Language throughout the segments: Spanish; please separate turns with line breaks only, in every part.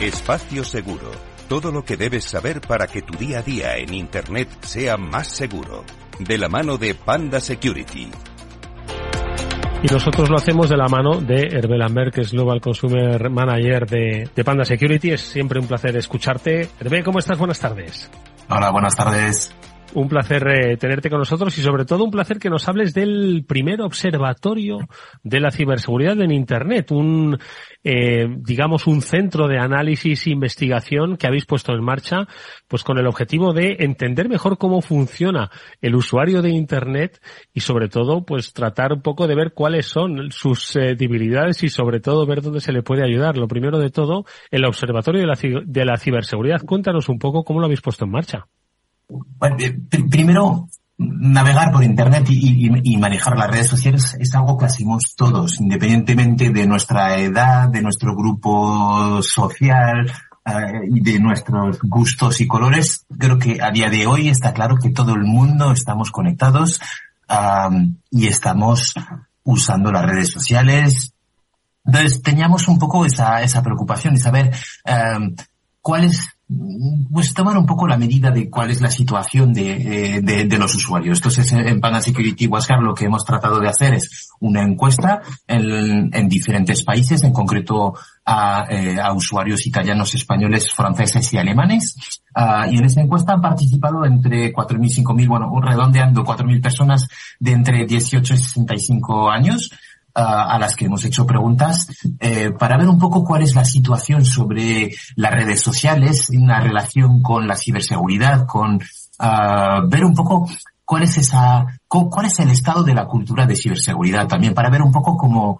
Espacio Seguro. Todo lo que debes saber para que tu día a día en Internet sea más seguro. De la mano de Panda Security.
Y nosotros lo hacemos de la mano de Hervé Lambert, que es Global Consumer Manager de, de, Panda Security. Es siempre un placer escucharte. Hervé, ¿cómo estás? Buenas tardes.
Hola, buenas tardes.
Un placer eh, tenerte con nosotros y sobre todo un placer que nos hables del primer observatorio de la ciberseguridad en Internet, un, eh, digamos, un centro de análisis e investigación que habéis puesto en marcha, pues con el objetivo de entender mejor cómo funciona el usuario de Internet y sobre todo, pues tratar un poco de ver cuáles son sus eh, debilidades y sobre todo ver dónde se le puede ayudar. Lo primero de todo, el observatorio de la, de la ciberseguridad. Cuéntanos un poco cómo lo habéis puesto en marcha.
Bueno, eh, primero, navegar por Internet y, manejar las redes sociales es algo que hacemos todos, independientemente de nuestra edad, de nuestro grupo social uh, y de nuestros gustos y colores. Creo que a día de hoy está claro que todo el mundo estamos conectados y estamos usando las redes sociales. Entonces teníamos un poco esa, esa preocupación de saber um, cuál es pues tomar un poco la medida de cuál es la situación de, de, de los usuarios. Entonces, en Panda Security Wascar lo que hemos tratado de hacer es una encuesta en, en diferentes países, en concreto a, eh, a, usuarios italianos, españoles, franceses y alemanes. Uh, y en esa encuesta han participado entre 4.000 y 5.000, bueno, redondeando 4.000 personas de entre 18 y 65 años a las que hemos hecho preguntas eh, para ver un poco cuál es la situación sobre las redes sociales en la relación con la ciberseguridad, con uh, ver un poco cuál es esa, cuál es el estado de la cultura de ciberseguridad también, para ver un poco cómo,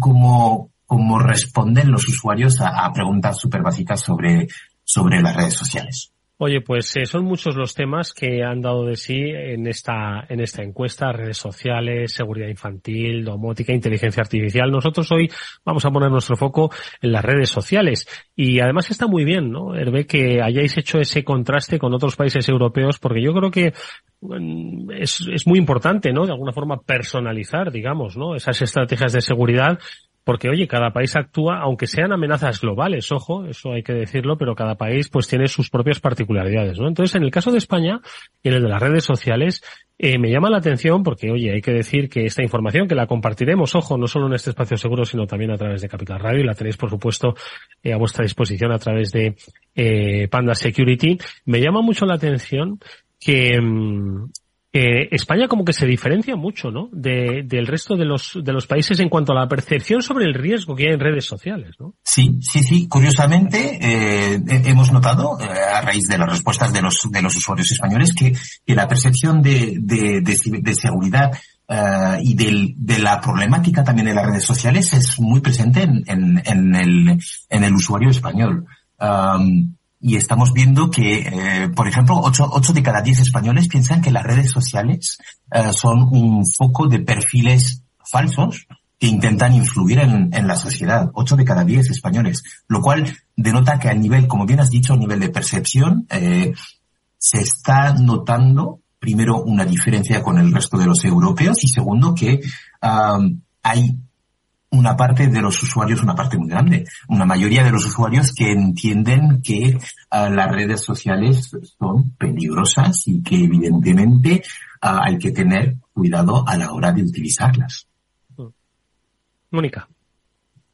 cómo, cómo responden los usuarios a, a preguntas súper básicas sobre, sobre las redes sociales.
Oye, pues eh, son muchos los temas que han dado de sí en esta, en esta encuesta, redes sociales, seguridad infantil, domótica, inteligencia artificial. Nosotros hoy vamos a poner nuestro foco en las redes sociales. Y además está muy bien, ¿no? Hervé, que hayáis hecho ese contraste con otros países europeos, porque yo creo que mm, es, es muy importante, ¿no? De alguna forma personalizar, digamos, ¿no? Esas estrategias de seguridad porque oye, cada país actúa, aunque sean amenazas globales, ojo, eso hay que decirlo, pero cada país pues tiene sus propias particularidades, ¿no? Entonces, en el caso de España y en el de las redes sociales, eh, me llama la atención porque, oye, hay que decir que esta información que la compartiremos, ojo, no solo en este espacio seguro, sino también a través de Capital Radio y la tenéis, por supuesto, eh, a vuestra disposición a través de eh, Panda Security. Me llama mucho la atención que mm, eh, España como que se diferencia mucho, ¿no? De, del resto de los, de los países en cuanto a la percepción sobre el riesgo que hay en redes sociales, ¿no?
Sí, sí, sí. Curiosamente, eh, hemos notado, eh, a raíz de las respuestas de los, de los usuarios españoles, que, la percepción de, de, de, seguridad Uh, y del, de la problemática también de las redes sociales es muy presente en, en, en, el, en el usuario español. Um, y estamos viendo que, eh, por ejemplo, 8, 8 de cada 10 españoles piensan que las redes sociales eh, son un foco de perfiles falsos que intentan influir en, en, la sociedad. 8 de cada 10 españoles. Lo cual denota que a nivel, como bien has dicho, a nivel de percepción, eh, se está notando, primero, una diferencia con el resto de los europeos y segundo, que hay una parte de los usuarios, una parte muy grande, una mayoría de los usuarios que entienden que uh, las redes sociales son peligrosas y que evidentemente uh, hay que tener cuidado a la hora de utilizarlas.
Mónica.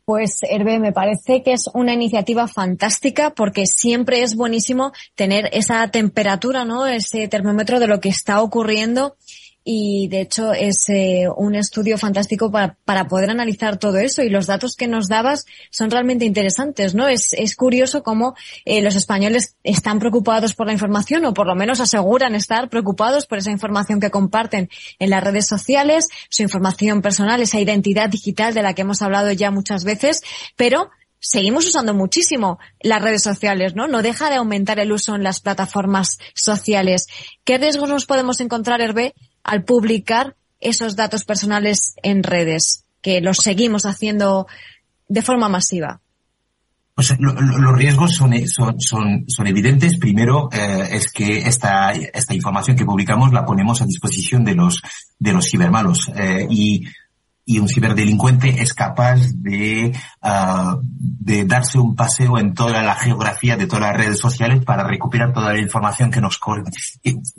Pues Hervé, me parece que es una iniciativa fantástica porque siempre es buenísimo tener esa temperatura, ¿no? Ese termómetro de lo que está ocurriendo y de hecho es eh, un estudio fantástico para, para, poder analizar todo eso. Y los datos que nos dabas son realmente interesantes, ¿no? Es, es curioso cómo eh, los españoles están preocupados por la información o por lo menos aseguran estar preocupados por esa información que comparten en las redes sociales, su información personal, esa identidad digital de la que hemos hablado ya muchas veces, pero seguimos usando muchísimo las redes sociales, ¿no? No deja de aumentar el uso en las plataformas sociales. ¿Qué riesgos nos podemos encontrar, Hervé, al publicar esos datos personales en redes, que los seguimos haciendo de forma masiva?
Pues lo, lo, los riesgos son, son, son, son evidentes. Primero eh, es que esta, esta información que publicamos la ponemos a disposición de los, de los cibermalos. Eh, y y un ciberdelincuente es capaz de uh, de darse un paseo en toda la geografía de todas las redes sociales para recuperar toda la información que nos,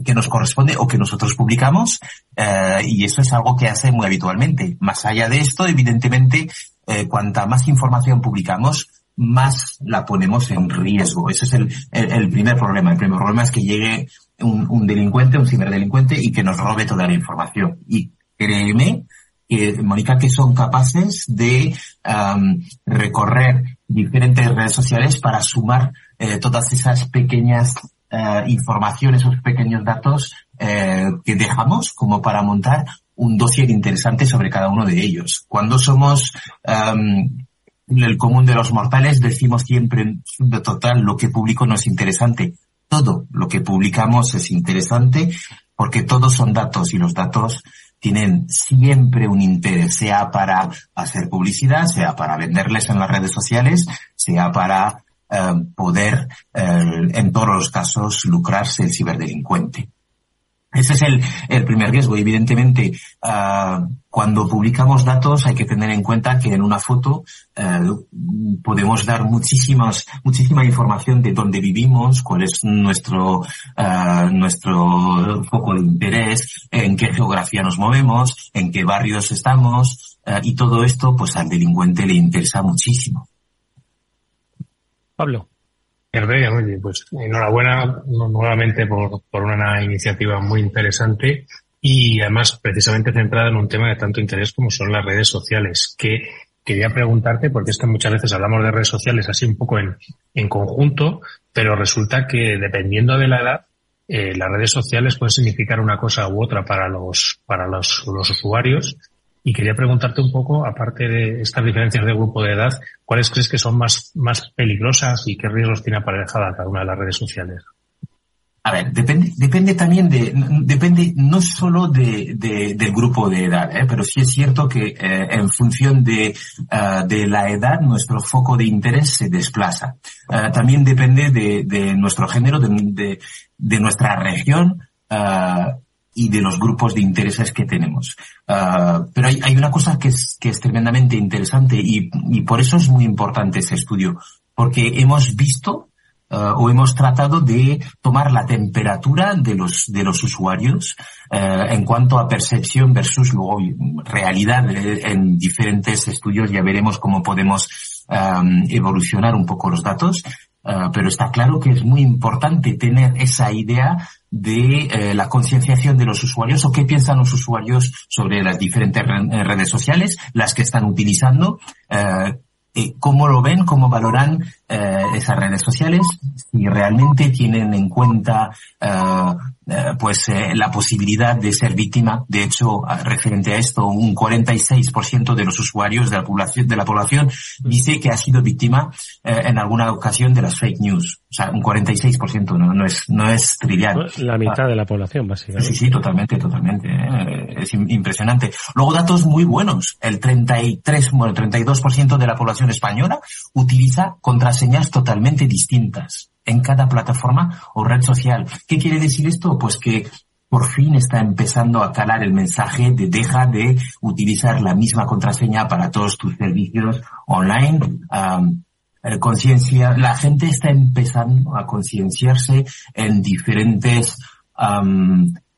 que nos corresponde o que nosotros publicamos. Eh, y eso es algo que hace muy habitualmente. Más allá de esto, evidentemente, eh, cuanta más información publicamos, más la ponemos en riesgo. Ese es el, el, primer problema. El primer problema es que llegue un, un, delincuente, un ciberdelincuente y que nos robe toda la información. Y créeme que, Mónica, que son capaces de recorrer diferentes redes sociales para sumar eh, todas esas pequeñas eh, informaciones, esos pequeños datos eh, que dejamos como para montar un dossier interesante sobre cada uno de ellos. Cuando somos el común de los mortales decimos siempre de total lo que publico no es interesante. Todo lo que publicamos es interesante porque todos son datos y los datos tienen siempre un interés, sea para hacer publicidad, sea para venderles en las redes sociales, sea para eh, poder, eh, en todos los casos, lucrarse el ciberdelincuente. Ese es el, el primer riesgo. Evidentemente, uh, cuando publicamos datos hay que tener en cuenta que en una foto uh, podemos dar muchísimas, muchísima información de dónde vivimos, cuál es nuestro, uh, nuestro foco de interés, en qué geografía nos movemos, en qué barrios estamos, y todo esto pues al delincuente le interesa muchísimo.
Pablo.
Oye, pues enhorabuena nuevamente por, por una iniciativa muy interesante y además precisamente centrada en un tema de tanto interés como son las redes sociales, que quería preguntarte, porque es que muchas veces hablamos de redes sociales así un poco en, en conjunto, pero resulta que dependiendo de la edad, eh, las redes sociales pueden significar una cosa u otra para los, para los, los usuarios y quería preguntarte un poco, aparte de estas diferencias de grupo de edad, ¿cuáles crees que son más, más peligrosas y qué riesgos tiene aparejada cada una de las redes sociales?
A ver, depende, también de, depende no solo de, de del grupo de edad, ¿eh? pero sí es cierto que eh, en función de, uh, de la edad nuestro foco de interés se desplaza. Uh, también depende de, de nuestro género, de, de, nuestra región, y de los grupos de intereses que tenemos. Uh, pero hay, hay, una cosa que es, que es tremendamente interesante y, y, por eso es muy importante ese estudio, porque hemos visto uh, o hemos tratado de tomar la temperatura de los, de los usuarios uh, en cuanto a percepción versus luego realidad. En diferentes estudios ya veremos cómo podemos um, evolucionar un poco los datos. Uh, pero está claro que es muy importante tener esa idea de eh, la concienciación de los usuarios o qué piensan los usuarios sobre las diferentes eh, redes sociales, las que están utilizando, eh, cómo lo ven, cómo valoran eh, esas redes sociales, si realmente tienen en cuenta eh, eh, pues la posibilidad de ser víctima. De hecho, referente a esto, un 46% de los usuarios de la población, de la población dice que ha sido víctima en alguna ocasión de las fake news. O sea, un 46% no, no es no es trivial.
La mitad de la población, básicamente.
Sí, sí, totalmente, totalmente. Es impresionante. Luego datos muy buenos. El 33, bueno, el 32% de la población española utiliza contraseñas señas totalmente distintas en cada plataforma o red social. ¿Qué quiere decir esto? Pues que por fin está empezando a calar el mensaje de deja de utilizar la misma contraseña para todos tus servicios online. La gente está empezando a concienciarse en diferentes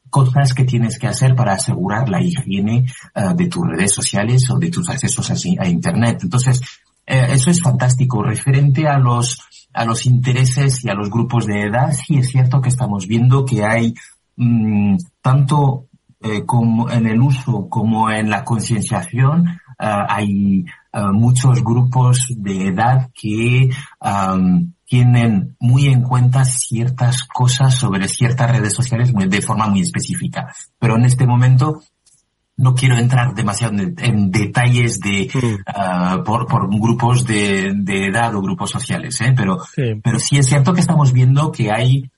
cosas que tienes que hacer para asegurar la higiene uh, de tus redes sociales o de tus accesos a, a Internet. Entonces, eh, eso es fantástico. Referente a los, a los intereses y a los grupos de edad, sí es cierto que estamos viendo que hay mmm, tanto eh, como en el uso como en la concienciación, uh, hay uh, muchos grupos de edad que um, tienen muy en cuenta ciertas cosas sobre ciertas redes sociales de forma muy específica. Pero en este momento no quiero entrar demasiado en, detalles de uh, por, por, grupos de, de, edad o grupos sociales, ¿eh? pero sí. pero sí es cierto que estamos viendo que hay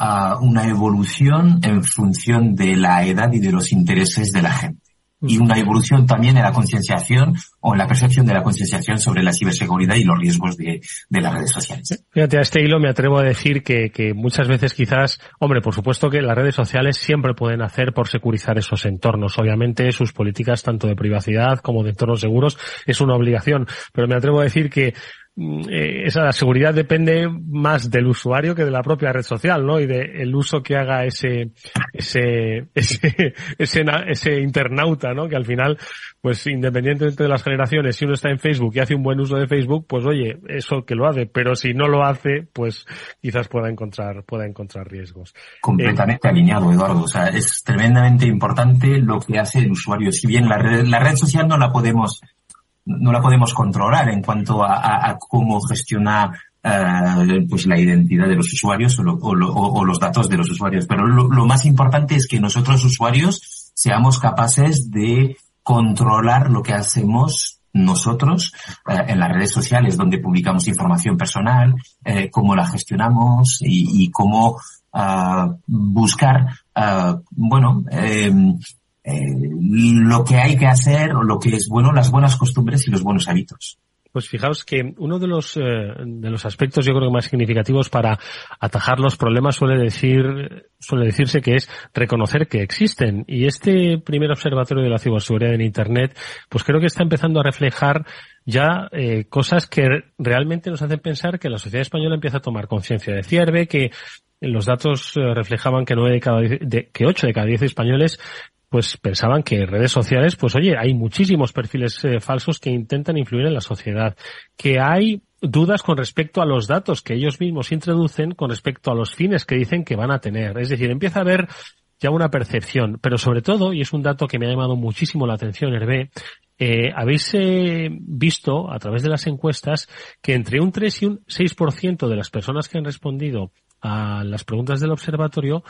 uh, una evolución en función de la edad y de los intereses de la gente y una evolución también en la concienciación o en la percepción de la concienciación sobre la ciberseguridad y los riesgos de, de, las redes sociales.
Fíjate, a este hilo me atrevo a decir que, que, muchas veces quizás, hombre, por supuesto que las redes sociales siempre pueden hacer por securizar esos entornos. Obviamente sus políticas tanto de privacidad como de entornos seguros es una obligación, pero me atrevo a decir que eh, esa seguridad depende más del usuario que de la propia red social, ¿no? Y del uso que haga ese, ese, ese, ese, ese internauta, ¿no? Que al final, pues independientemente de las generaciones, si uno está en Facebook y hace un buen uso de Facebook, pues oye, eso que lo hace, pero si no lo hace, pues quizás pueda encontrar, pueda encontrar riesgos.
Completamente alineado, Eduardo. O sea, es tremendamente importante lo que hace el usuario. Si bien la red, la red social no la podemos, no la podemos controlar en cuanto a, cómo gestiona eh, pues la identidad de los usuarios o, los datos de los usuarios. Pero lo, más importante es que nosotros usuarios seamos capaces de controlar lo que hacemos nosotros eh, en las redes sociales donde publicamos información personal, eh, cómo la gestionamos y, cómo ah, buscar, ah, bueno, eh, lo que hay que hacer o lo que es bueno, las buenas costumbres y los buenos hábitos.
Pues fijaos que uno de los eh, de los aspectos yo creo que más significativos para atajar los problemas suele decir suele decirse que es reconocer que existen y este primer observatorio de la ciberseguridad en internet pues creo que está empezando a reflejar ya eh, cosas que realmente nos hacen pensar que la sociedad española empieza a tomar conciencia de cierve que los datos reflejaban que nueve de cada que ocho de cada diez españoles pues pensaban que redes sociales, pues oye, hay muchísimos perfiles eh, falsos que intentan influir en la sociedad, que hay dudas con respecto a los datos que ellos mismos introducen con respecto a los fines que dicen que van a tener. Es decir, empieza a haber ya una percepción, pero sobre todo, y es un dato que me ha llamado muchísimo la atención, Hervé, eh, habéis eh, visto a través de las encuestas que entre un 3 y un 6% de las personas que han respondido a las preguntas del observatorio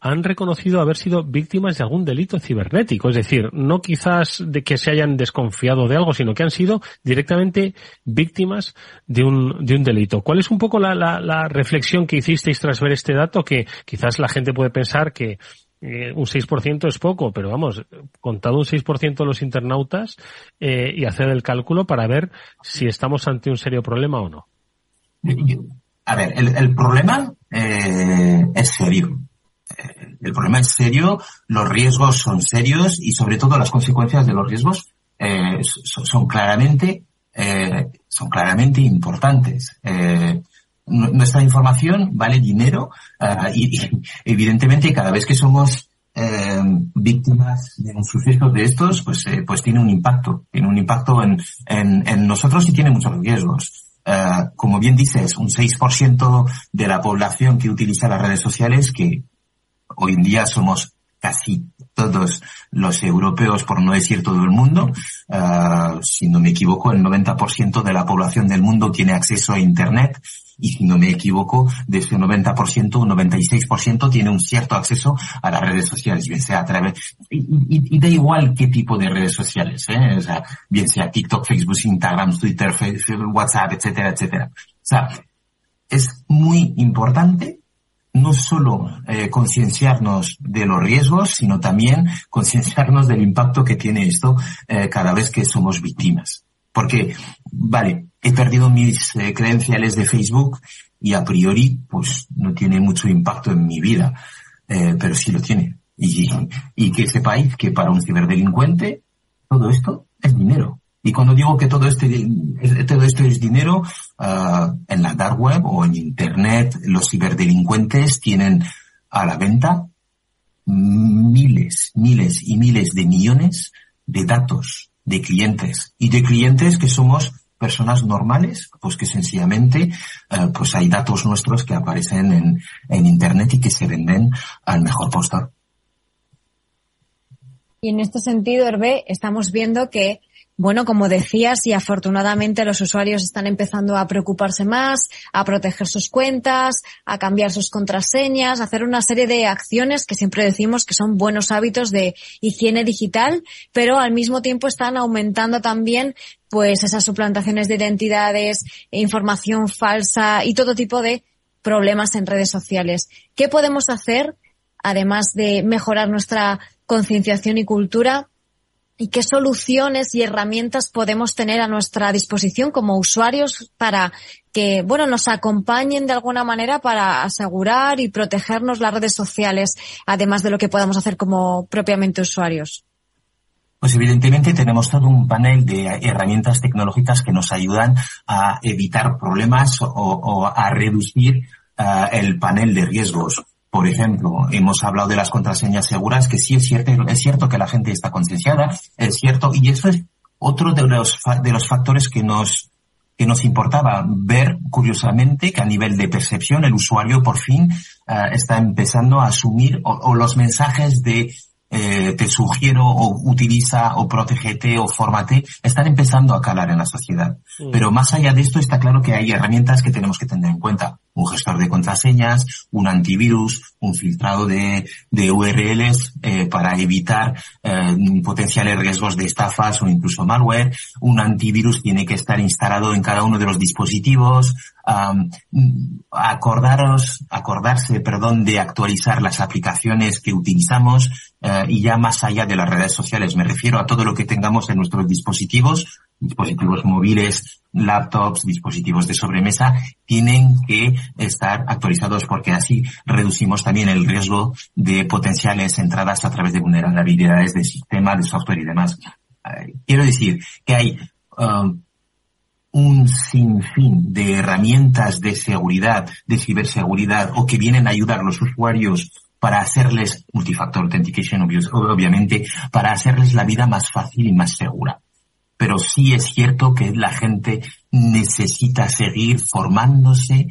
han reconocido haber sido víctimas de algún delito cibernético. Es decir, no quizás de que se hayan desconfiado de algo, sino que han sido directamente víctimas de un, de un delito. ¿Cuál es un poco la, la, reflexión que hicisteis tras ver este dato? Que quizás la gente puede pensar que eh, un 6% es poco, pero vamos, contado un 6% de los internautas eh, y hacer el cálculo para ver si estamos ante un serio problema o no.
A ver, el, el problema eh, es serio el problema es serio, los riesgos son serios y sobre todo las consecuencias de los riesgos eh, son, claramente eh, son claramente importantes. Eh, nuestra información vale dinero y, evidentemente cada vez que somos víctimas de un suceso de estos, pues pues tiene un impacto, tiene un impacto en, en, nosotros y tiene muchos riesgos. como bien dices, un 6% de la población que utiliza las redes sociales que hoy en día somos casi todos los europeos, por no decir todo el mundo. Uh, si no me equivoco, el 90% de la población del mundo tiene acceso a Internet y si no me equivoco, de ese 90%, un 96% tiene un cierto acceso a las redes sociales, bien sea a través, y, da igual qué tipo de redes sociales, ¿eh? o sea, bien sea TikTok, Facebook, Instagram, Twitter, Facebook, WhatsApp, etcétera, etcétera. O sea, es muy importante no solo eh, concienciarnos de los riesgos, sino también concienciarnos del impacto que tiene esto eh, cada vez que somos víctimas. Porque, vale, he perdido mis eh, credenciales de Facebook y a priori, pues no tiene mucho impacto en mi vida, pero sí lo tiene. Y, y que sepáis que para un ciberdelincuente todo esto es dinero. Y cuando digo que todo este, todo esto es dinero, uh, en la dark web o en internet, los ciberdelincuentes tienen a la venta miles, miles y miles de millones de datos de clientes y de clientes que somos personas normales, pues que sencillamente, uh, pues hay datos nuestros que aparecen en, en internet y que se venden al mejor postor.
Y en este sentido, Hervé, estamos viendo que bueno, como decías, y afortunadamente los usuarios están empezando a preocuparse más, a proteger sus cuentas, a cambiar sus contraseñas, a hacer una serie de acciones que siempre decimos que son buenos hábitos de higiene digital, pero al mismo tiempo están aumentando también pues esas suplantaciones de identidades, información falsa y todo tipo de problemas en redes sociales. ¿Qué podemos hacer, además de mejorar nuestra concienciación y cultura, y qué soluciones y herramientas podemos tener a nuestra disposición como usuarios para que, bueno, nos acompañen de alguna manera para asegurar y protegernos las redes sociales, además de lo que podamos hacer como propiamente usuarios.
Pues evidentemente tenemos todo un panel de herramientas tecnológicas que nos ayudan a evitar problemas o, a reducir uh, el panel de riesgos. Por ejemplo, hemos hablado de las contraseñas seguras, que sí es cierto, es cierto que la gente está concienciada, es cierto, y eso es otro de los, de los factores que nos, que nos importaba ver, curiosamente, que a nivel de percepción el usuario por fin uh, está empezando a asumir o, o los mensajes de eh, te sugiero o utiliza o protégete o formate están empezando a calar en la sociedad. Pero más allá de esto está claro que hay herramientas que tenemos que tener en cuenta. Un gestor de contraseñas, un antivirus, un filtrado de, URLs eh, para evitar eh, potenciales riesgos de estafas o incluso malware. Un antivirus tiene que estar instalado en cada uno de los dispositivos acordaros, acordarse, perdón, de actualizar las aplicaciones que utilizamos uh, y ya más allá de las redes sociales. Me refiero a todo lo que tengamos en nuestros dispositivos, dispositivos móviles, laptops, dispositivos de sobremesa, tienen que estar actualizados porque así reducimos también el riesgo de potenciales entradas a través de vulnerabilidades de sistema, de software y demás. Uh, quiero decir que hay uh, un sinfín de herramientas de seguridad, de ciberseguridad, o que vienen a ayudar a los usuarios para hacerles multifactor authentication, obviamente, para hacerles la vida más fácil y más segura. Pero sí es cierto que la gente necesita seguir formándose,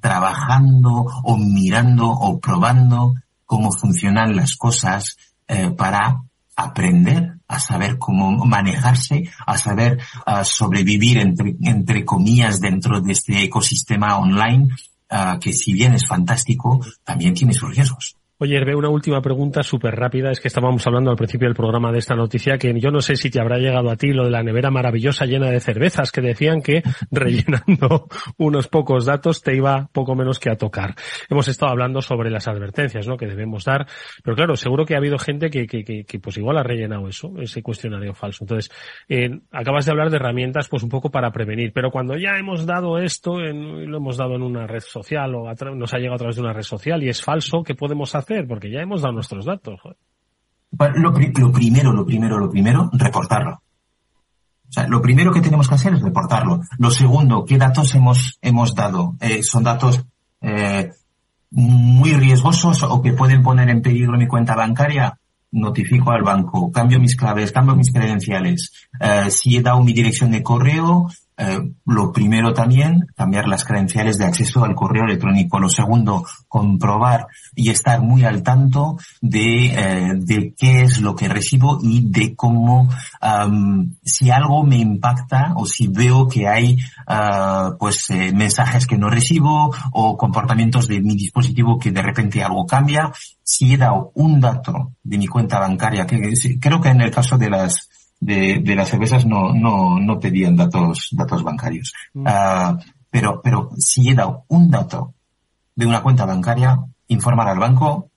trabajando o mirando o probando cómo funcionan las cosas eh, para aprender a saber cómo manejarse, a saber sobrevivir entre, comillas dentro de este ecosistema online uh, que si bien es fantástico, también tiene sus riesgos.
Oye, Hervé, una última pregunta súper rápida. Es que estábamos hablando al principio del programa de esta noticia que yo no sé si te habrá llegado a ti lo de la nevera maravillosa llena de cervezas que decían que rellenando unos pocos datos te iba poco menos que a tocar. Hemos estado hablando sobre las advertencias, ¿no? Que debemos dar. Pero claro, seguro que ha habido gente que, que, que, que pues igual ha rellenado eso, ese cuestionario falso. Entonces, eh, acabas de hablar de herramientas pues un poco para prevenir. Pero cuando ya hemos dado esto, en, lo hemos dado en una red social o nos ha llegado a través de una red social y es falso, ¿qué podemos hacer? Porque ya hemos dado nuestros datos.
Lo, lo, primero, lo primero, lo primero, reportarlo. O sea, lo primero que tenemos que hacer es reportarlo. Lo segundo, ¿qué datos hemos, hemos dado? Eh, ¿Son datos eh, muy riesgosos o que pueden poner en peligro mi cuenta bancaria? Notifico al banco, cambio mis claves, cambio mis credenciales. Eh, si he dado mi dirección de correo, eh, lo primero también, cambiar las credenciales de acceso al correo electrónico. Lo segundo, comprobar y estar muy al tanto de, eh, de qué es lo que recibo y de cómo, um, si algo me impacta o si veo que hay, uh, pues, eh, mensajes que no recibo o comportamientos de mi dispositivo que de repente algo cambia. Si he dado un dato de mi cuenta bancaria, que creo que en el caso de las, de, de las cervezas no, no, no pedían datos, datos bancarios. Mm. Uh, pero, pero si he dado un dato de una cuenta bancaria, informar al banco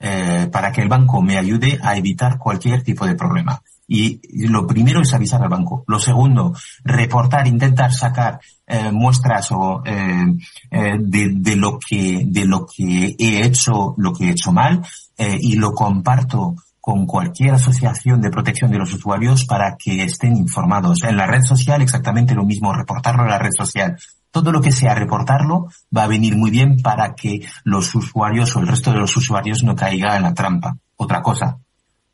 eh, para que el banco me ayude a evitar cualquier tipo de problema. Y lo primero es avisar al banco. Lo segundo, reportar, intentar sacar eh, muestras o eh, eh, de, de, lo que de lo que he hecho, lo que he hecho mal, eh, y lo comparto con cualquier asociación de protección de los usuarios para que estén informados. En la red social exactamente lo mismo, reportarlo en la red social. Todo lo que sea reportarlo va a venir muy bien para que los usuarios o el resto de los usuarios no caigan en la trampa. Otra cosa,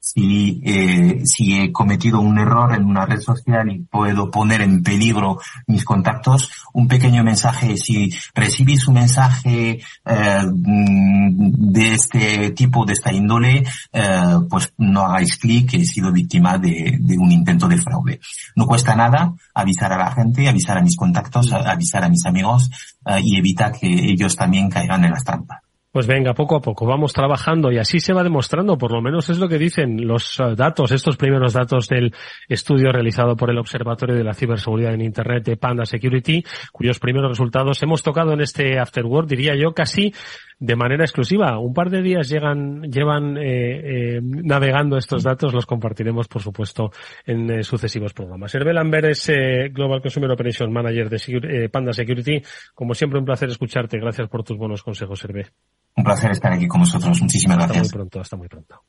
si, eh, si he cometido un error en una red social y puedo poner en peligro mis contactos, un pequeño mensaje, si recibís un mensaje eh, de este tipo, de esta índole, eh, pues no hagáis clic, he sido víctima de, de, un intento de fraude. No cuesta nada avisar a la gente, avisar a mis contactos, avisar a mis amigos eh, y evita que ellos también caigan en las trampas.
Pues venga, poco a poco vamos trabajando y así se va demostrando, por lo menos es lo que dicen los eh, datos, estos primeros datos del estudio realizado por el Observatorio de la Ciberseguridad en Internet de Panda Security, cuyos primeros resultados hemos tocado en este Afterword, diría yo, casi de manera exclusiva. Un par de días llegan, llevan eh, eh, navegando estos datos, los compartiremos, por supuesto, en eh, sucesivos programas. Hervé Lambert es eh, Global Consumer Operation Manager de Panda Security. Como siempre, un placer escucharte. Gracias por tus buenos consejos, Hervé.
Un placer estar aquí con vosotros. Muchísimas
hasta
gracias.
Hasta muy pronto, hasta muy pronto.